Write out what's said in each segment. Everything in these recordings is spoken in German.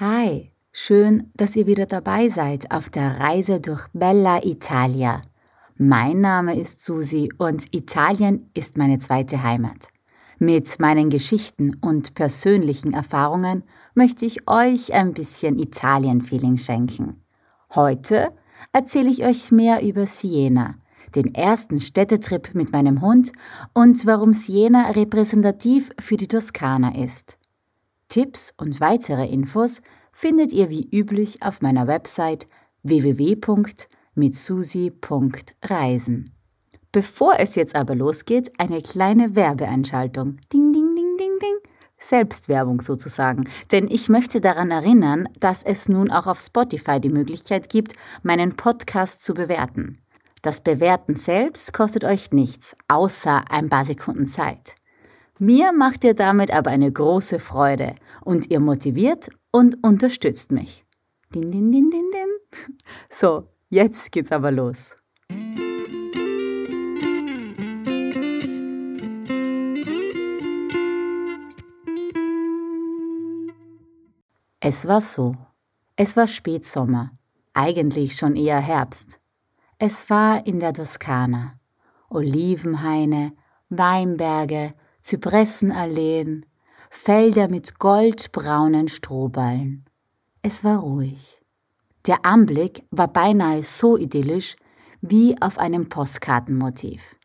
Hi, schön, dass ihr wieder dabei seid auf der Reise durch Bella Italia. Mein Name ist Susi und Italien ist meine zweite Heimat. Mit meinen Geschichten und persönlichen Erfahrungen möchte ich euch ein bisschen Italien-Feeling schenken. Heute erzähle ich euch mehr über Siena, den ersten Städtetrip mit meinem Hund und warum Siena repräsentativ für die Toskana ist. Tipps und weitere Infos findet ihr wie üblich auf meiner Website www.mitsusi.reisen. Bevor es jetzt aber losgeht, eine kleine Werbeeinschaltung. Ding, ding, ding, ding, ding. Selbstwerbung sozusagen. Denn ich möchte daran erinnern, dass es nun auch auf Spotify die Möglichkeit gibt, meinen Podcast zu bewerten. Das Bewerten selbst kostet euch nichts, außer ein paar Sekunden Zeit. Mir macht ihr damit aber eine große Freude und ihr motiviert und unterstützt mich. Din, din, din, din, din. So, jetzt geht's aber los. Es war so. Es war Spätsommer, eigentlich schon eher Herbst. Es war in der Toskana. Olivenhaine, Weinberge, Zypressenalleen, Felder mit goldbraunen Strohballen. Es war ruhig. Der Anblick war beinahe so idyllisch wie auf einem Postkartenmotiv.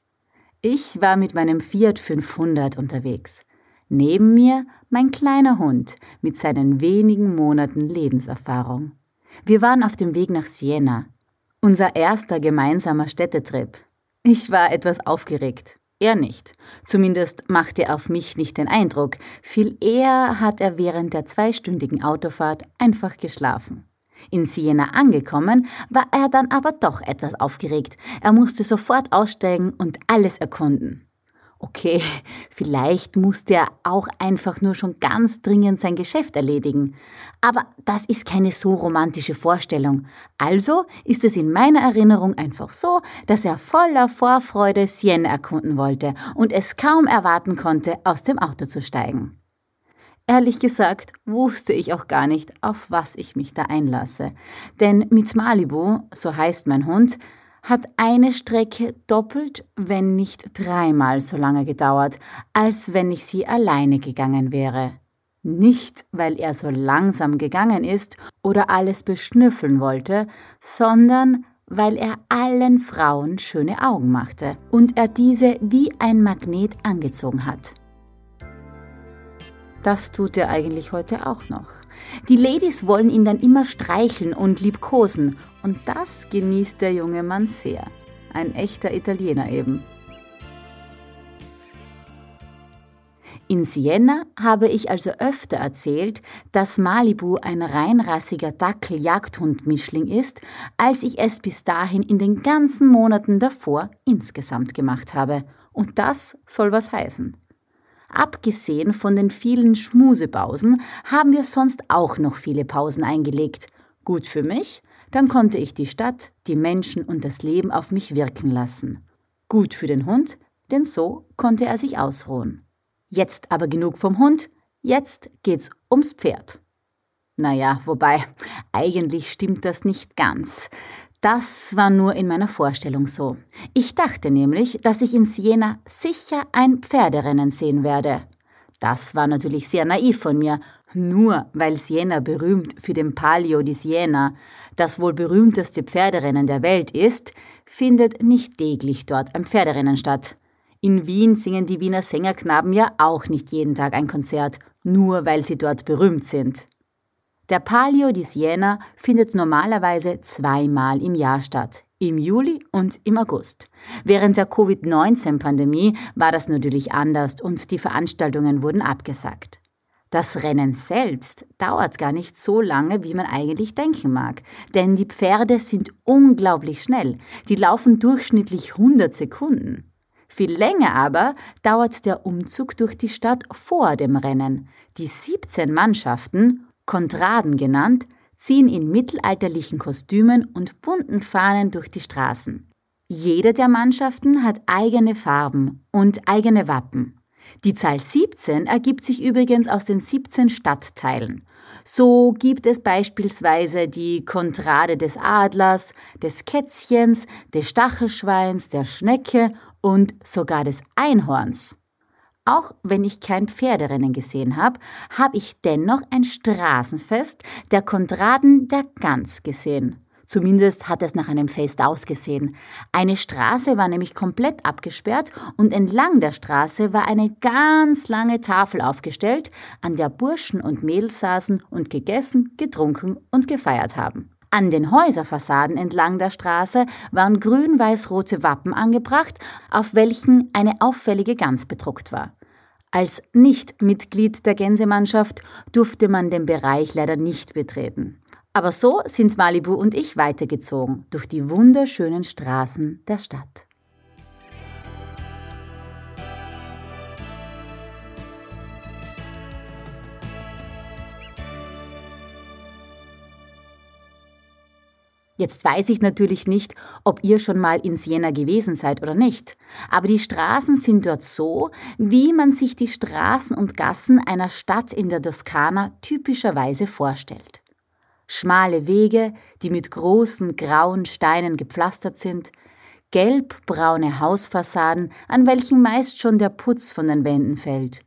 Ich war mit meinem Fiat 500 unterwegs. Neben mir mein kleiner Hund mit seinen wenigen Monaten Lebenserfahrung. Wir waren auf dem Weg nach Siena, unser erster gemeinsamer Städtetrip. Ich war etwas aufgeregt. Er nicht. Zumindest machte er auf mich nicht den Eindruck. Viel eher hat er während der zweistündigen Autofahrt einfach geschlafen. In Siena angekommen, war er dann aber doch etwas aufgeregt. Er musste sofort aussteigen und alles erkunden. Okay, vielleicht musste er auch einfach nur schon ganz dringend sein Geschäft erledigen. Aber das ist keine so romantische Vorstellung. Also ist es in meiner Erinnerung einfach so, dass er voller Vorfreude Sienne erkunden wollte und es kaum erwarten konnte, aus dem Auto zu steigen. Ehrlich gesagt wusste ich auch gar nicht, auf was ich mich da einlasse. Denn mit Malibu, so heißt mein Hund, hat eine Strecke doppelt, wenn nicht dreimal so lange gedauert, als wenn ich sie alleine gegangen wäre. Nicht, weil er so langsam gegangen ist oder alles beschnüffeln wollte, sondern weil er allen Frauen schöne Augen machte und er diese wie ein Magnet angezogen hat. Das tut er eigentlich heute auch noch. Die Ladies wollen ihn dann immer streicheln und liebkosen, und das genießt der junge Mann sehr. Ein echter Italiener eben. In Siena habe ich also öfter erzählt, dass Malibu ein reinrassiger Dackel-Jagdhund-Mischling ist, als ich es bis dahin in den ganzen Monaten davor insgesamt gemacht habe. Und das soll was heißen. Abgesehen von den vielen Schmusepausen haben wir sonst auch noch viele Pausen eingelegt. Gut für mich, dann konnte ich die Stadt, die Menschen und das Leben auf mich wirken lassen. Gut für den Hund, denn so konnte er sich ausruhen. Jetzt aber genug vom Hund, jetzt geht's ums Pferd. Naja, wobei, eigentlich stimmt das nicht ganz. Das war nur in meiner Vorstellung so. Ich dachte nämlich, dass ich in Siena sicher ein Pferderennen sehen werde. Das war natürlich sehr naiv von mir, nur weil Siena berühmt für den Palio di Siena, das wohl berühmteste Pferderennen der Welt ist, findet nicht täglich dort ein Pferderennen statt. In Wien singen die Wiener Sängerknaben ja auch nicht jeden Tag ein Konzert, nur weil sie dort berühmt sind. Der Palio di Siena findet normalerweise zweimal im Jahr statt, im Juli und im August. Während der Covid-19-Pandemie war das natürlich anders und die Veranstaltungen wurden abgesagt. Das Rennen selbst dauert gar nicht so lange, wie man eigentlich denken mag, denn die Pferde sind unglaublich schnell. Die laufen durchschnittlich 100 Sekunden. Viel länger aber dauert der Umzug durch die Stadt vor dem Rennen. Die 17 Mannschaften Kontraden genannt, ziehen in mittelalterlichen Kostümen und bunten Fahnen durch die Straßen. Jede der Mannschaften hat eigene Farben und eigene Wappen. Die Zahl 17 ergibt sich übrigens aus den 17 Stadtteilen. So gibt es beispielsweise die Kontrade des Adlers, des Kätzchens, des Stachelschweins, der Schnecke und sogar des Einhorns. Auch wenn ich kein Pferderennen gesehen habe, habe ich dennoch ein Straßenfest der Kontraden der Gans gesehen. Zumindest hat es nach einem Fest ausgesehen. Eine Straße war nämlich komplett abgesperrt und entlang der Straße war eine ganz lange Tafel aufgestellt, an der Burschen und Mädels saßen und gegessen, getrunken und gefeiert haben. An den Häuserfassaden entlang der Straße waren grün-weiß-rote Wappen angebracht, auf welchen eine auffällige Gans bedruckt war. Als Nicht-Mitglied der Gänsemannschaft durfte man den Bereich leider nicht betreten. Aber so sind Malibu und ich weitergezogen durch die wunderschönen Straßen der Stadt. Jetzt weiß ich natürlich nicht, ob ihr schon mal in Siena gewesen seid oder nicht, aber die Straßen sind dort so, wie man sich die Straßen und Gassen einer Stadt in der Toskana typischerweise vorstellt. Schmale Wege, die mit großen grauen Steinen gepflastert sind, gelbbraune Hausfassaden, an welchen meist schon der Putz von den Wänden fällt,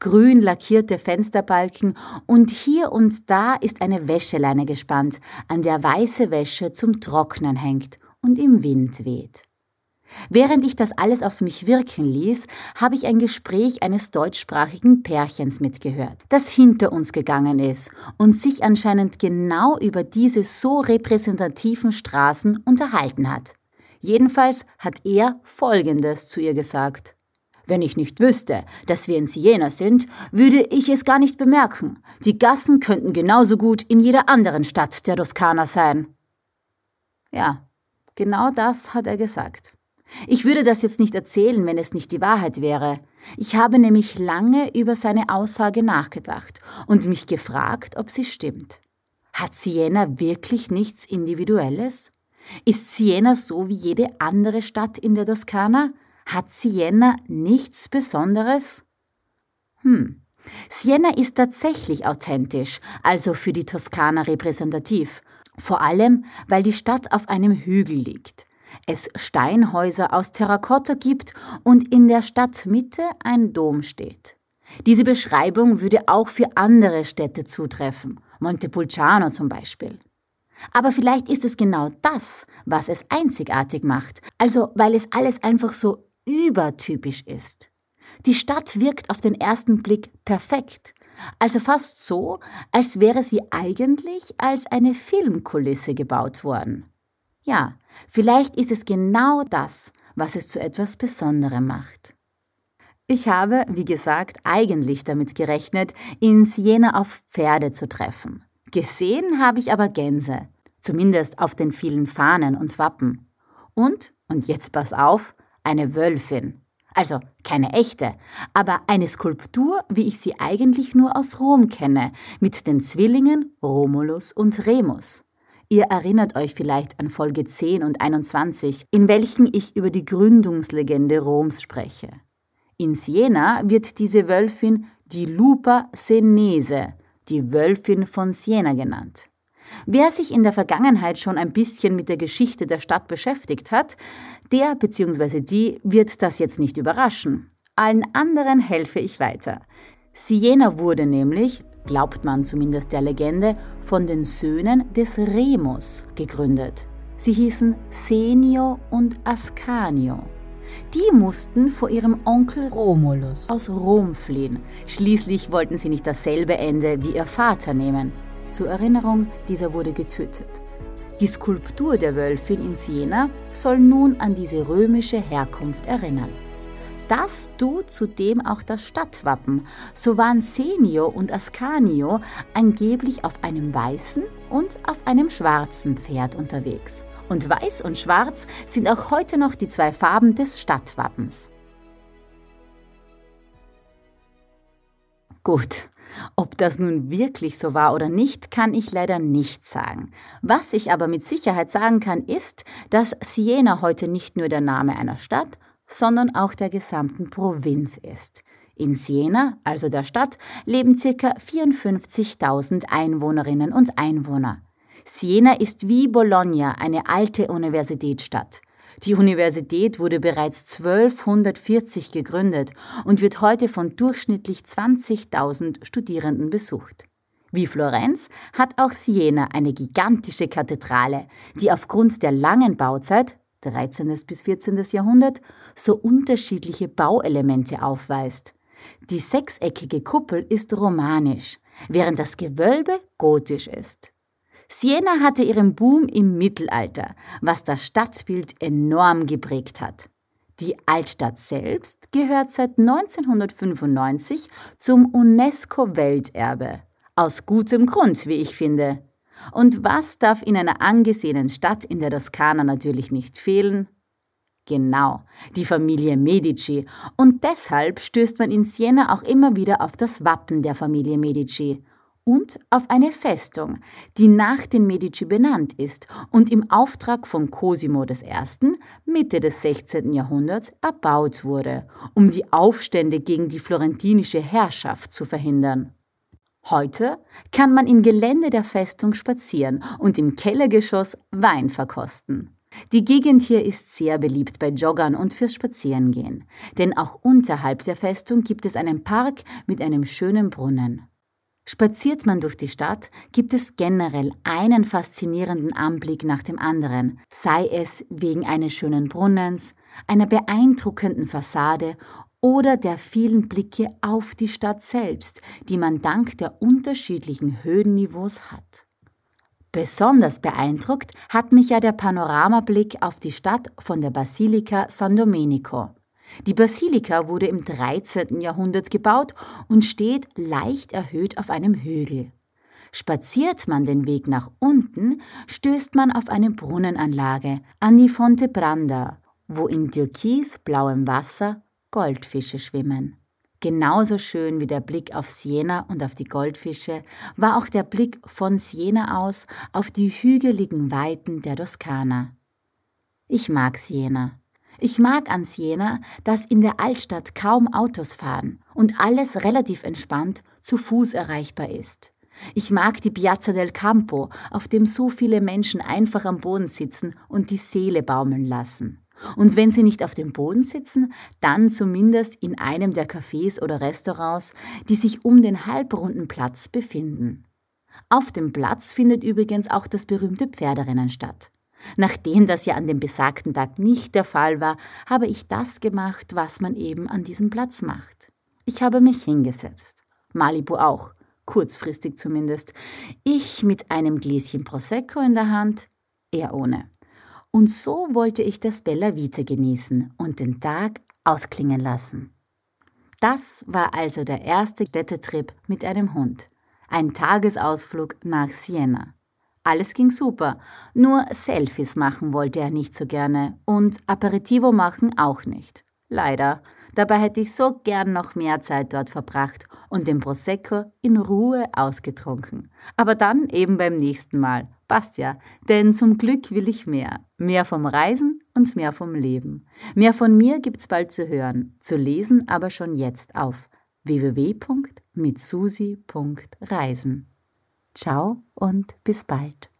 grün lackierte Fensterbalken und hier und da ist eine Wäscheleine gespannt, an der weiße Wäsche zum Trocknen hängt und im Wind weht. Während ich das alles auf mich wirken ließ, habe ich ein Gespräch eines deutschsprachigen Pärchens mitgehört, das hinter uns gegangen ist und sich anscheinend genau über diese so repräsentativen Straßen unterhalten hat. Jedenfalls hat er Folgendes zu ihr gesagt. Wenn ich nicht wüsste, dass wir in Siena sind, würde ich es gar nicht bemerken. Die Gassen könnten genauso gut in jeder anderen Stadt der Toskana sein. Ja, genau das hat er gesagt. Ich würde das jetzt nicht erzählen, wenn es nicht die Wahrheit wäre. Ich habe nämlich lange über seine Aussage nachgedacht und mich gefragt, ob sie stimmt. Hat Siena wirklich nichts Individuelles? Ist Siena so wie jede andere Stadt in der Toskana? Hat Siena nichts Besonderes? Hm. Siena ist tatsächlich authentisch, also für die Toskana repräsentativ, vor allem weil die Stadt auf einem Hügel liegt es Steinhäuser aus Terrakotta gibt und in der Stadtmitte ein Dom steht. Diese Beschreibung würde auch für andere Städte zutreffen, Montepulciano zum Beispiel. Aber vielleicht ist es genau das, was es einzigartig macht, also weil es alles einfach so übertypisch ist. Die Stadt wirkt auf den ersten Blick perfekt, also fast so, als wäre sie eigentlich als eine Filmkulisse gebaut worden. Ja, Vielleicht ist es genau das, was es zu etwas Besonderem macht. Ich habe, wie gesagt, eigentlich damit gerechnet, in Siena auf Pferde zu treffen. Gesehen habe ich aber Gänse, zumindest auf den vielen Fahnen und Wappen. Und, und jetzt pass auf, eine Wölfin. Also keine echte, aber eine Skulptur, wie ich sie eigentlich nur aus Rom kenne, mit den Zwillingen Romulus und Remus. Ihr erinnert euch vielleicht an Folge 10 und 21, in welchen ich über die Gründungslegende Roms spreche. In Siena wird diese Wölfin die Lupa Senese, die Wölfin von Siena genannt. Wer sich in der Vergangenheit schon ein bisschen mit der Geschichte der Stadt beschäftigt hat, der bzw. die wird das jetzt nicht überraschen. Allen anderen helfe ich weiter. Siena wurde nämlich glaubt man zumindest der Legende, von den Söhnen des Remus gegründet. Sie hießen Senio und Ascanio. Die mussten vor ihrem Onkel Romulus aus Rom fliehen. Schließlich wollten sie nicht dasselbe Ende wie ihr Vater nehmen. Zur Erinnerung, dieser wurde getötet. Die Skulptur der Wölfin in Siena soll nun an diese römische Herkunft erinnern das tut zudem auch das Stadtwappen. So waren Senio und Ascanio angeblich auf einem weißen und auf einem schwarzen Pferd unterwegs. Und weiß und schwarz sind auch heute noch die zwei Farben des Stadtwappens. Gut, ob das nun wirklich so war oder nicht, kann ich leider nicht sagen. Was ich aber mit Sicherheit sagen kann, ist, dass Siena heute nicht nur der Name einer Stadt, sondern auch der gesamten Provinz ist. In Siena, also der Stadt, leben ca. 54.000 Einwohnerinnen und Einwohner. Siena ist wie Bologna eine alte Universitätsstadt. Die Universität wurde bereits 1240 gegründet und wird heute von durchschnittlich 20.000 Studierenden besucht. Wie Florenz hat auch Siena eine gigantische Kathedrale, die aufgrund der langen Bauzeit 13. bis 14. Jahrhundert so unterschiedliche Bauelemente aufweist. Die sechseckige Kuppel ist romanisch, während das Gewölbe gotisch ist. Siena hatte ihren Boom im Mittelalter, was das Stadtbild enorm geprägt hat. Die Altstadt selbst gehört seit 1995 zum UNESCO-Welterbe. Aus gutem Grund, wie ich finde. Und was darf in einer angesehenen Stadt in der Toskana natürlich nicht fehlen? Genau, die Familie Medici. Und deshalb stößt man in Siena auch immer wieder auf das Wappen der Familie Medici und auf eine Festung, die nach den Medici benannt ist und im Auftrag von Cosimo I. Mitte des 16. Jahrhunderts erbaut wurde, um die Aufstände gegen die florentinische Herrschaft zu verhindern. Heute kann man im Gelände der Festung spazieren und im Kellergeschoss Wein verkosten. Die Gegend hier ist sehr beliebt bei Joggern und fürs Spazierengehen, denn auch unterhalb der Festung gibt es einen Park mit einem schönen Brunnen. Spaziert man durch die Stadt, gibt es generell einen faszinierenden Anblick nach dem anderen, sei es wegen eines schönen Brunnens, einer beeindruckenden Fassade oder der vielen Blicke auf die Stadt selbst, die man dank der unterschiedlichen Höhenniveaus hat. Besonders beeindruckt hat mich ja der Panoramablick auf die Stadt von der Basilika San Domenico. Die Basilika wurde im 13. Jahrhundert gebaut und steht leicht erhöht auf einem Hügel. Spaziert man den Weg nach unten, stößt man auf eine Brunnenanlage an die Fonte Branda, wo in türkisblauem Wasser Goldfische schwimmen. Genauso schön wie der Blick auf Siena und auf die Goldfische war auch der Blick von Siena aus auf die hügeligen Weiten der Toskana. Ich mag Siena. Ich mag an Siena, dass in der Altstadt kaum Autos fahren und alles relativ entspannt zu Fuß erreichbar ist. Ich mag die Piazza del Campo, auf dem so viele Menschen einfach am Boden sitzen und die Seele baumeln lassen. Und wenn sie nicht auf dem Boden sitzen, dann zumindest in einem der Cafés oder Restaurants, die sich um den halbrunden Platz befinden. Auf dem Platz findet übrigens auch das berühmte Pferderennen statt. Nachdem das ja an dem besagten Tag nicht der Fall war, habe ich das gemacht, was man eben an diesem Platz macht. Ich habe mich hingesetzt. Malibu auch, kurzfristig zumindest. Ich mit einem Gläschen Prosecco in der Hand, er ohne. Und so wollte ich das Bella Vita genießen und den Tag ausklingen lassen. Das war also der erste Städtetrip mit einem Hund. Ein Tagesausflug nach Siena. Alles ging super, nur Selfies machen wollte er nicht so gerne und Aperitivo machen auch nicht. Leider. Dabei hätte ich so gern noch mehr Zeit dort verbracht und den Prosecco in Ruhe ausgetrunken. Aber dann eben beim nächsten Mal. Passt ja, denn zum Glück will ich mehr. Mehr vom Reisen und mehr vom Leben. Mehr von mir gibt's bald zu hören, zu lesen aber schon jetzt auf www.mitsusi.reisen. Ciao und bis bald.